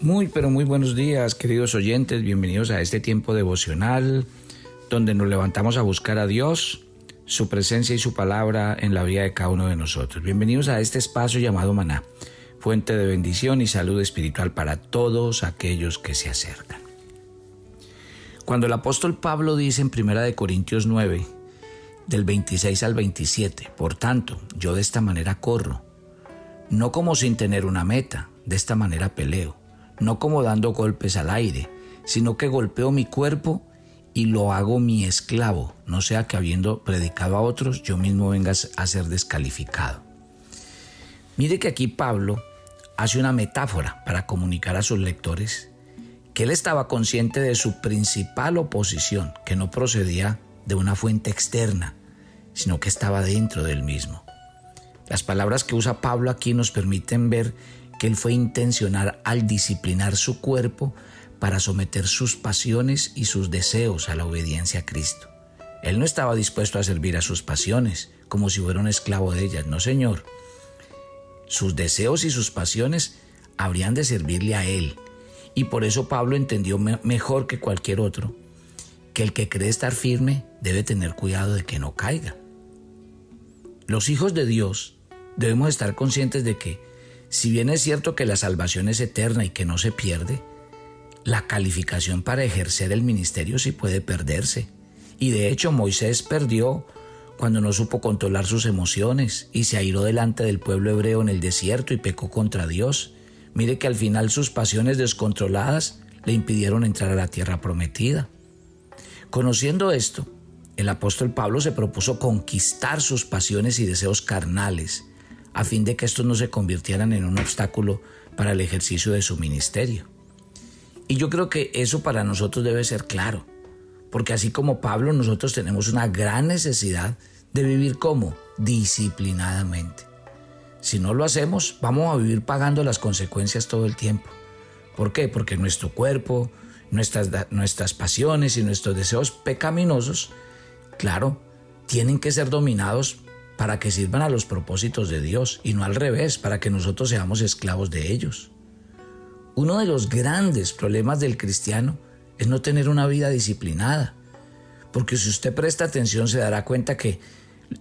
Muy, pero muy buenos días, queridos oyentes. Bienvenidos a este tiempo devocional donde nos levantamos a buscar a Dios, su presencia y su palabra en la vida de cada uno de nosotros. Bienvenidos a este espacio llamado Maná, fuente de bendición y salud espiritual para todos aquellos que se acercan. Cuando el apóstol Pablo dice en 1 Corintios 9, del 26 al 27, por tanto, yo de esta manera corro, no como sin tener una meta, de esta manera peleo no como dando golpes al aire, sino que golpeo mi cuerpo y lo hago mi esclavo, no sea que habiendo predicado a otros yo mismo venga a ser descalificado. Mire que aquí Pablo hace una metáfora para comunicar a sus lectores que él estaba consciente de su principal oposición, que no procedía de una fuente externa, sino que estaba dentro del mismo. Las palabras que usa Pablo aquí nos permiten ver que él fue intencional al disciplinar su cuerpo para someter sus pasiones y sus deseos a la obediencia a Cristo. Él no estaba dispuesto a servir a sus pasiones como si fuera un esclavo de ellas, no Señor. Sus deseos y sus pasiones habrían de servirle a Él. Y por eso Pablo entendió mejor que cualquier otro que el que cree estar firme debe tener cuidado de que no caiga. Los hijos de Dios debemos estar conscientes de que si bien es cierto que la salvación es eterna y que no se pierde, la calificación para ejercer el ministerio sí puede perderse. Y de hecho Moisés perdió cuando no supo controlar sus emociones y se airó delante del pueblo hebreo en el desierto y pecó contra Dios. Mire que al final sus pasiones descontroladas le impidieron entrar a la tierra prometida. Conociendo esto, el apóstol Pablo se propuso conquistar sus pasiones y deseos carnales a fin de que estos no se convirtieran en un obstáculo para el ejercicio de su ministerio. Y yo creo que eso para nosotros debe ser claro, porque así como Pablo, nosotros tenemos una gran necesidad de vivir como disciplinadamente. Si no lo hacemos, vamos a vivir pagando las consecuencias todo el tiempo. ¿Por qué? Porque nuestro cuerpo, nuestras, nuestras pasiones y nuestros deseos pecaminosos, claro, tienen que ser dominados para que sirvan a los propósitos de Dios y no al revés, para que nosotros seamos esclavos de ellos. Uno de los grandes problemas del cristiano es no tener una vida disciplinada, porque si usted presta atención se dará cuenta que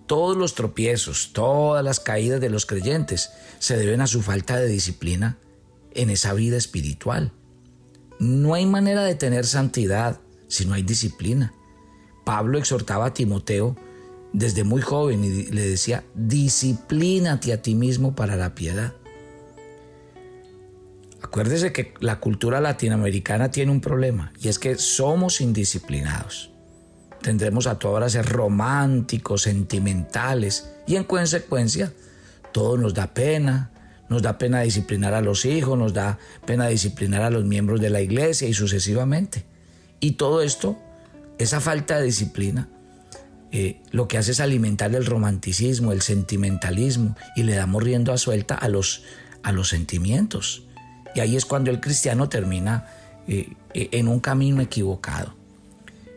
todos los tropiezos, todas las caídas de los creyentes se deben a su falta de disciplina en esa vida espiritual. No hay manera de tener santidad si no hay disciplina. Pablo exhortaba a Timoteo desde muy joven y le decía, disciplínate a ti mismo para la piedad. Acuérdese que la cultura latinoamericana tiene un problema y es que somos indisciplinados. Tendremos a todas a ser románticos, sentimentales y en consecuencia todo nos da pena. Nos da pena disciplinar a los hijos, nos da pena disciplinar a los miembros de la iglesia y sucesivamente. Y todo esto, esa falta de disciplina, eh, lo que hace es alimentar el romanticismo, el sentimentalismo y le damos riendo a suelta a los, a los sentimientos. Y ahí es cuando el cristiano termina eh, eh, en un camino equivocado.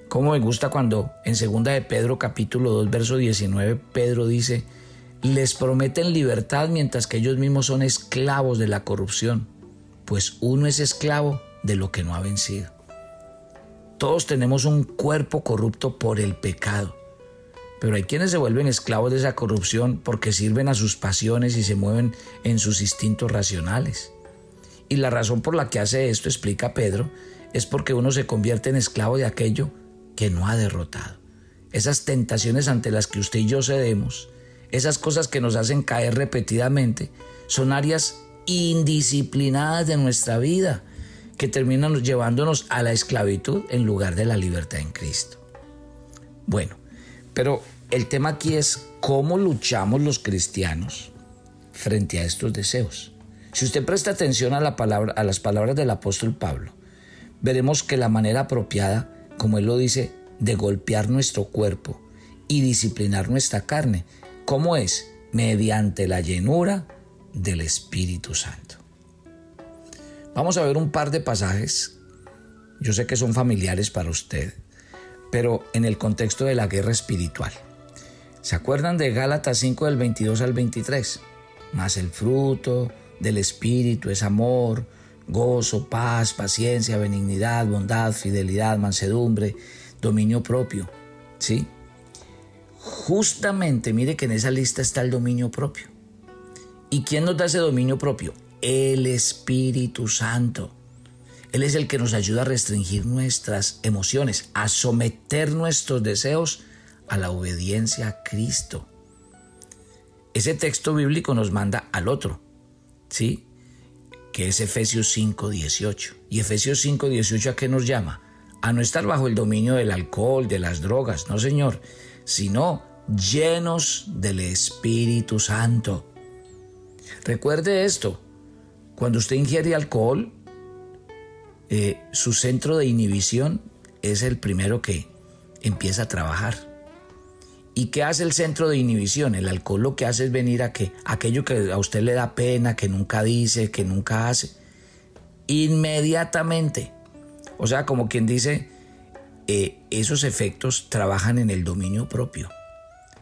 Como me gusta cuando en segunda de Pedro capítulo 2 verso 19 Pedro dice, les prometen libertad mientras que ellos mismos son esclavos de la corrupción, pues uno es esclavo de lo que no ha vencido. Todos tenemos un cuerpo corrupto por el pecado pero hay quienes se vuelven esclavos de esa corrupción porque sirven a sus pasiones y se mueven en sus instintos racionales. Y la razón por la que hace esto, explica Pedro, es porque uno se convierte en esclavo de aquello que no ha derrotado. Esas tentaciones ante las que usted y yo cedemos, esas cosas que nos hacen caer repetidamente, son áreas indisciplinadas de nuestra vida que terminan llevándonos a la esclavitud en lugar de la libertad en Cristo. Bueno, pero el tema aquí es cómo luchamos los cristianos frente a estos deseos. Si usted presta atención a, la palabra, a las palabras del apóstol Pablo, veremos que la manera apropiada, como él lo dice, de golpear nuestro cuerpo y disciplinar nuestra carne, ¿cómo es? Mediante la llenura del Espíritu Santo. Vamos a ver un par de pasajes, yo sé que son familiares para usted, pero en el contexto de la guerra espiritual. ¿Se acuerdan de Gálatas 5 del 22 al 23? Más el fruto del Espíritu es amor, gozo, paz, paciencia, benignidad, bondad, fidelidad, mansedumbre, dominio propio. ¿Sí? Justamente, mire que en esa lista está el dominio propio. ¿Y quién nos da ese dominio propio? El Espíritu Santo. Él es el que nos ayuda a restringir nuestras emociones, a someter nuestros deseos a la obediencia a Cristo. Ese texto bíblico nos manda al otro, ¿sí? Que es Efesios 5:18. ¿Y Efesios 5:18 a qué nos llama? A no estar bajo el dominio del alcohol, de las drogas, no señor, sino llenos del Espíritu Santo. Recuerde esto, cuando usted ingiere alcohol, eh, su centro de inhibición es el primero que empieza a trabajar. ¿Y qué hace el centro de inhibición? El alcohol lo que hace es venir a que aquello que a usted le da pena, que nunca dice, que nunca hace, inmediatamente. O sea, como quien dice, eh, esos efectos trabajan en el dominio propio.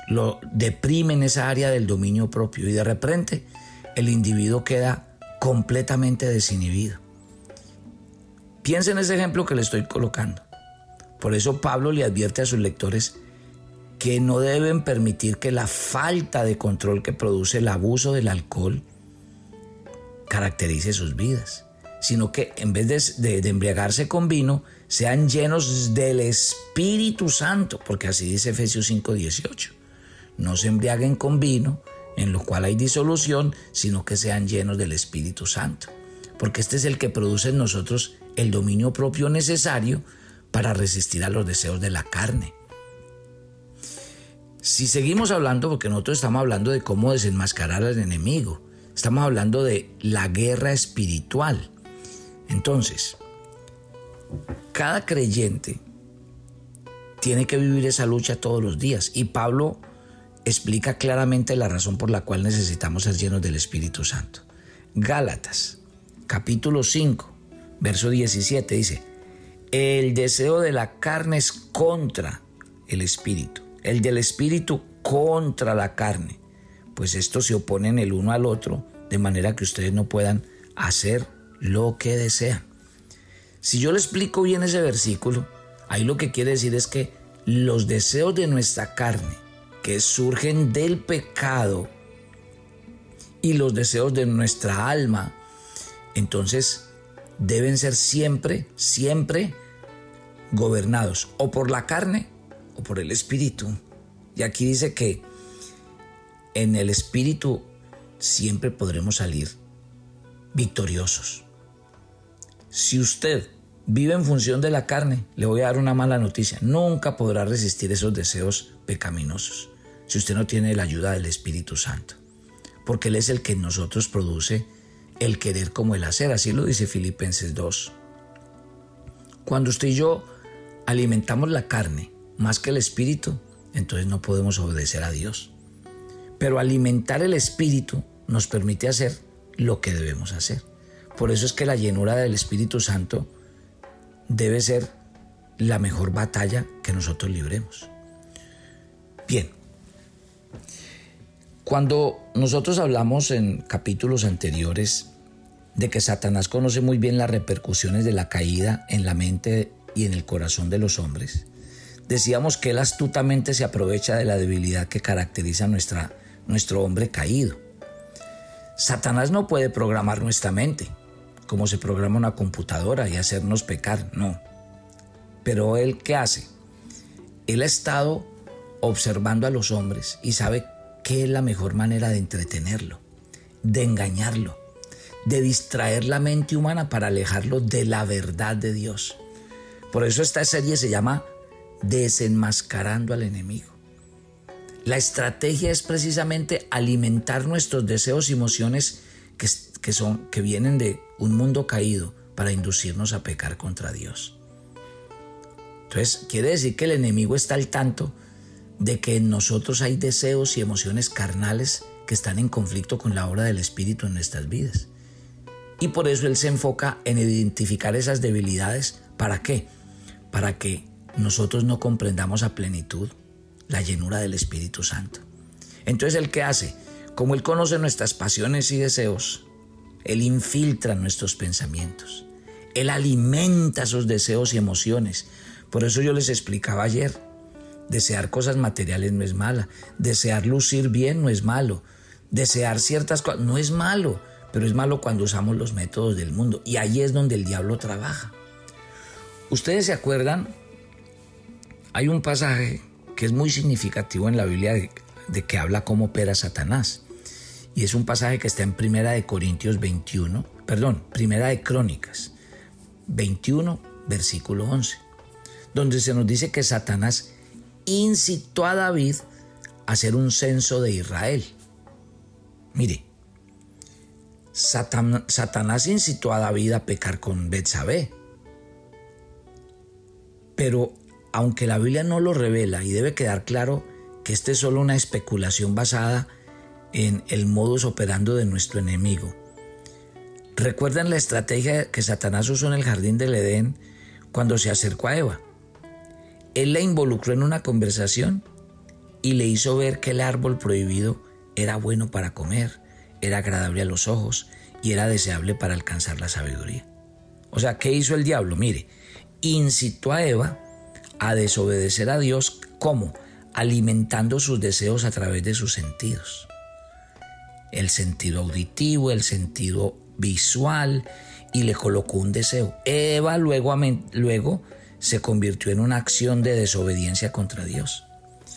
Lo deprimen esa área del dominio propio y de repente el individuo queda completamente desinhibido. Piensa en ese ejemplo que le estoy colocando. Por eso Pablo le advierte a sus lectores que no deben permitir que la falta de control que produce el abuso del alcohol caracterice sus vidas, sino que en vez de, embriagarse con vino, sean llenos del Espíritu Santo, porque así dice Efesios 5:18. No se embriaguen con vino, en lo cual hay disolución, sino que sean llenos del Espíritu Santo, porque este es el que produce en nosotros el dominio propio necesario para resistir a los deseos de la carne. Si seguimos hablando, porque nosotros estamos hablando de cómo desenmascarar al enemigo, estamos hablando de la guerra espiritual. Entonces, cada creyente tiene que vivir esa lucha todos los días y Pablo explica claramente la razón por la cual necesitamos ser llenos del Espíritu Santo. Gálatas, capítulo 5, Verso 17 dice, el deseo de la carne es contra el espíritu, el del espíritu contra la carne, pues estos se oponen el uno al otro de manera que ustedes no puedan hacer lo que desean. Si yo le explico bien ese versículo, ahí lo que quiere decir es que los deseos de nuestra carne, que surgen del pecado, y los deseos de nuestra alma, entonces deben ser siempre, siempre gobernados o por la carne por el espíritu. Y aquí dice que en el espíritu siempre podremos salir victoriosos. Si usted vive en función de la carne, le voy a dar una mala noticia. Nunca podrá resistir esos deseos pecaminosos si usted no tiene la ayuda del Espíritu Santo. Porque Él es el que en nosotros produce el querer como el hacer, así lo dice Filipenses 2. Cuando usted y yo alimentamos la carne más que el espíritu, entonces no podemos obedecer a Dios. Pero alimentar el espíritu nos permite hacer lo que debemos hacer. Por eso es que la llenura del Espíritu Santo debe ser la mejor batalla que nosotros libremos. Bien, cuando nosotros hablamos en capítulos anteriores de que Satanás conoce muy bien las repercusiones de la caída en la mente y en el corazón de los hombres, decíamos que él astutamente se aprovecha de la debilidad que caracteriza nuestra, nuestro hombre caído. Satanás no puede programar nuestra mente, como se programa una computadora y hacernos pecar, no. Pero él, ¿qué hace? Él ha estado observando a los hombres y sabe ¿Qué es la mejor manera de entretenerlo? De engañarlo, de distraer la mente humana para alejarlo de la verdad de Dios. Por eso esta serie se llama Desenmascarando al enemigo. La estrategia es precisamente alimentar nuestros deseos y emociones que, que, son, que vienen de un mundo caído para inducirnos a pecar contra Dios. Entonces, quiere decir que el enemigo está al tanto de que en nosotros hay deseos y emociones carnales que están en conflicto con la obra del Espíritu en nuestras vidas. Y por eso Él se enfoca en identificar esas debilidades. ¿Para qué? Para que nosotros no comprendamos a plenitud la llenura del Espíritu Santo. Entonces, ¿el qué hace? Como Él conoce nuestras pasiones y deseos, Él infiltra nuestros pensamientos. Él alimenta esos deseos y emociones. Por eso yo les explicaba ayer, desear cosas materiales no es mala, desear lucir bien no es malo, desear ciertas cosas no es malo, pero es malo cuando usamos los métodos del mundo y ahí es donde el diablo trabaja. Ustedes se acuerdan, hay un pasaje que es muy significativo en la Biblia de, que habla cómo opera Satanás. Y es un pasaje que está en Primera de Corintios 21, perdón, Primera de Crónicas 21, versículo 11, donde se nos dice que Satanás incitó a David a hacer un censo de Israel. Mire, Satanás incitó a David a pecar con Betsabé. Pero aunque la Biblia no lo revela y debe quedar claro que esta es solo una especulación basada en el modus operando de nuestro enemigo. ¿Recuerdan la estrategia que Satanás usó en el jardín del Edén cuando se acercó a Eva? Él la involucró en una conversación y le hizo ver que el árbol prohibido era bueno para comer, era agradable a los ojos y era deseable para alcanzar la sabiduría. O sea, ¿qué hizo el diablo? Mire, incitó a Eva a desobedecer a Dios ¿cómo? alimentando sus deseos a través de sus sentidos. El sentido auditivo, el sentido visual, y le colocó un deseo. Eva luego, luego se convirtió en una acción de desobediencia contra Dios.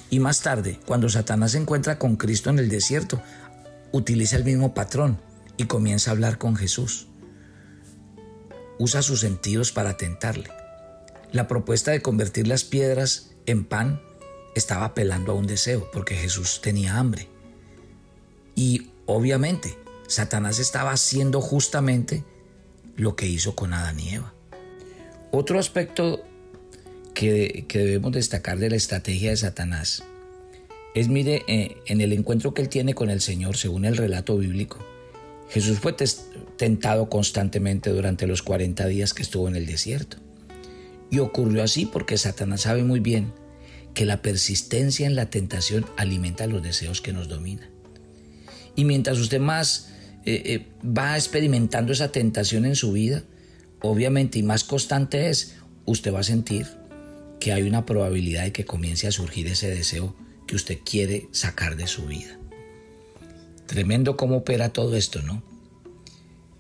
Y más tarde, cuando Satanás se encuentra con Cristo en el desierto, utiliza el mismo patrón y comienza a hablar con Jesús. Usa sus sentidos para tentarle. La propuesta de convertir las piedras en pan estaba apelando a un deseo, porque Jesús tenía hambre. Y obviamente, Satanás estaba haciendo justamente lo que hizo con Adán y Eva. Otro aspecto que, debemos destacar de la estrategia de Satanás es, mire, eh, en el encuentro que él tiene con el Señor, según el relato bíblico, Jesús fue tentado constantemente durante los 40 días que estuvo en el desierto. Y ocurrió así porque Satanás sabe muy bien que la persistencia en la tentación alimenta los deseos que nos dominan. Y mientras usted más eh, eh, va experimentando esa tentación en su vida, obviamente y más constante es, usted va a sentir que hay una probabilidad de que comience a surgir ese deseo que usted quiere sacar de su vida. Tremendo cómo opera todo esto, ¿no?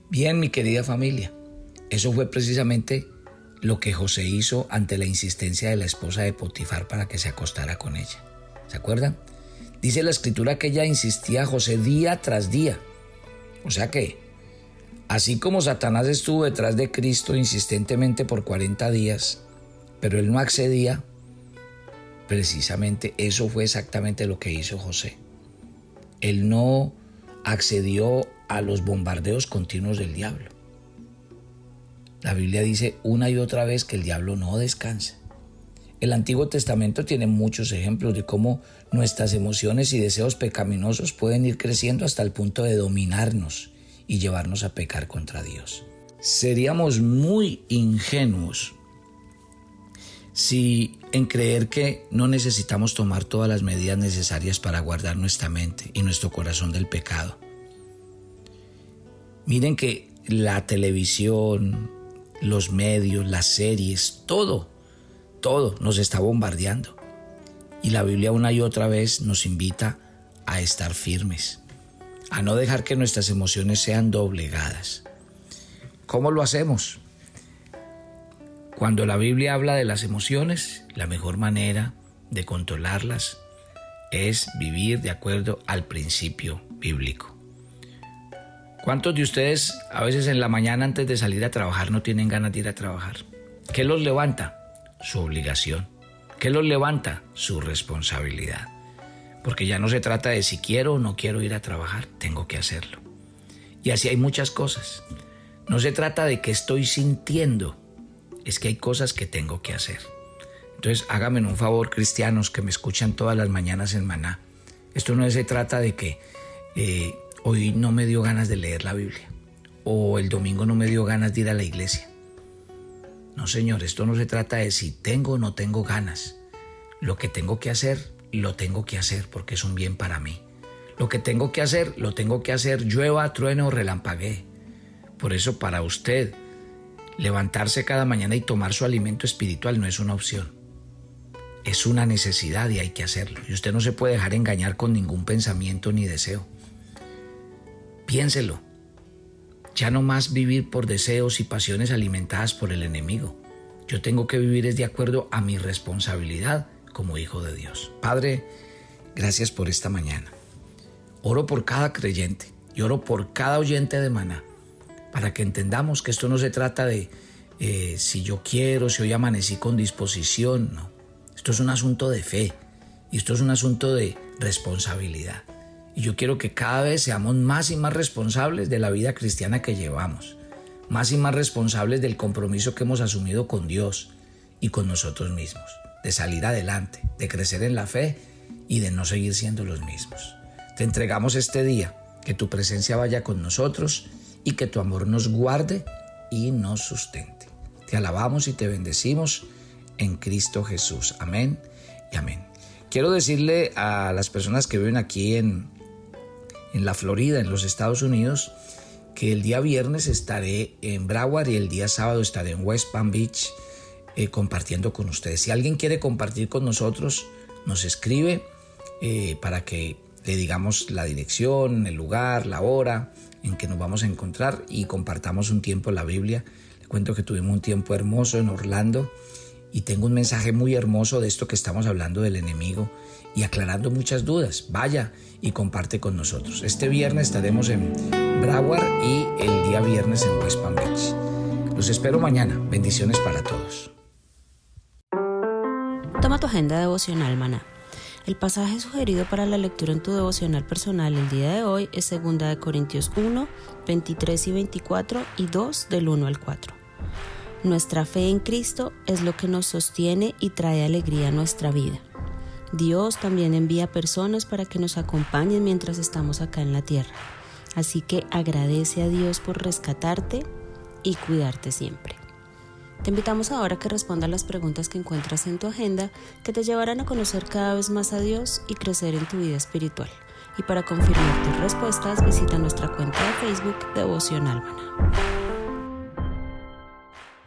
Bien, mi querida familia, eso fue precisamente lo que José hizo ante la insistencia de la esposa de Potifar para que se acostara con ella. ¿Se acuerdan? Dice la escritura que ella insistía a José día tras día. O sea que, así como Satanás estuvo detrás de Cristo insistentemente por 40 días, pero él no accedía, precisamente eso fue exactamente lo que hizo José. Él no accedió a los bombardeos continuos del diablo. La Biblia dice una y otra vez que el diablo no descansa. El Antiguo Testamento tiene muchos ejemplos de cómo nuestras emociones y deseos pecaminosos pueden ir creciendo hasta el punto de dominarnos y llevarnos a pecar contra Dios. Seríamos muy ingenuos si en creer que no necesitamos tomar todas las medidas necesarias para guardar nuestra mente y nuestro corazón del pecado. Miren que la televisión, los medios, las series, todo, todo nos está bombardeando. Y la Biblia una y otra vez nos invita a estar firmes, a no dejar que nuestras emociones sean doblegadas. ¿Cómo lo hacemos? Cuando la Biblia habla de las emociones, la mejor manera de controlarlas es vivir de acuerdo al principio bíblico. ¿Cuántos de ustedes a veces en la mañana antes de salir a trabajar no tienen ganas de ir a trabajar? ¿Qué los levanta? Su obligación. ¿Qué los levanta? Su responsabilidad. Porque ya no se trata de si quiero o no quiero ir a trabajar, tengo que hacerlo. Y así hay muchas cosas. No se trata de que estoy sintiendo, es que hay cosas que tengo que hacer. Entonces háganme un favor, cristianos que me escuchan todas las mañanas en Maná. Esto no se trata de que eh, hoy no me dio ganas de leer la Biblia o el domingo no me dio ganas de ir a la iglesia. No, Señor, esto no se trata de si tengo o no tengo ganas. Lo que tengo que hacer, lo tengo que hacer porque es un bien para mí. Lo que tengo que hacer, lo tengo que hacer llueva, trueno o relampaguee. Por eso para usted, levantarse cada mañana y tomar su alimento espiritual no es una opción. Es una necesidad y hay que hacerlo. Y usted no se puede dejar engañar con ningún pensamiento ni deseo. Piénselo. Ya no más vivir por deseos y pasiones alimentadas por el enemigo. Yo tengo que vivir es de acuerdo a mi responsabilidad como hijo de Dios. Padre, gracias por esta mañana. Oro por cada creyente y oro por cada oyente de maná para que entendamos que esto no se trata de eh, si yo quiero, si hoy amanecí con disposición, no. Esto es un asunto de fe y esto es un asunto de responsabilidad. Y yo quiero que cada vez seamos más y más responsables de la vida cristiana que llevamos, más y más responsables del compromiso que hemos asumido con Dios y con nosotros mismos, de salir adelante, de crecer en la fe y de no seguir siendo los mismos. Te entregamos este día, que tu presencia vaya con nosotros y que tu amor nos guarde y nos sustente. Te alabamos y te bendecimos en Cristo Jesús. Amén y amén. Quiero decirle a las personas que viven aquí en, en la Florida, en los Estados Unidos, que el día viernes estaré en Broward y el día sábado estaré en West Palm Beach eh, compartiendo con ustedes. Si alguien quiere compartir con nosotros, nos escribe eh, para que le digamos la dirección, el lugar, la hora en que nos vamos a encontrar y compartamos un tiempo la Biblia. Le cuento que tuvimos un tiempo hermoso en Orlando y tengo un mensaje muy hermoso de esto que estamos hablando del enemigo y aclarando muchas dudas. Vaya y comparte con nosotros. Este viernes estaremos en Broward y el día viernes en West Palm Beach. Los espero mañana. Bendiciones para todos. Toma tu agenda devocional, maná el pasaje sugerido para la lectura en tu devocional personal el día de hoy es 2 Corintios 1, 23 y 24 y 2 del 1 al 4. Nuestra fe en Cristo es lo que nos sostiene y trae alegría a nuestra vida. Dios también envía personas para que nos acompañen mientras estamos acá en la tierra. Así que agradece a Dios por rescatarte y cuidarte siempre. Te invitamos ahora a que respondas las preguntas que encuentras en tu agenda que te llevarán a conocer cada vez más a Dios y crecer en tu vida espiritual. Y para confirmar tus respuestas, visita nuestra cuenta de Facebook Devocional Maná.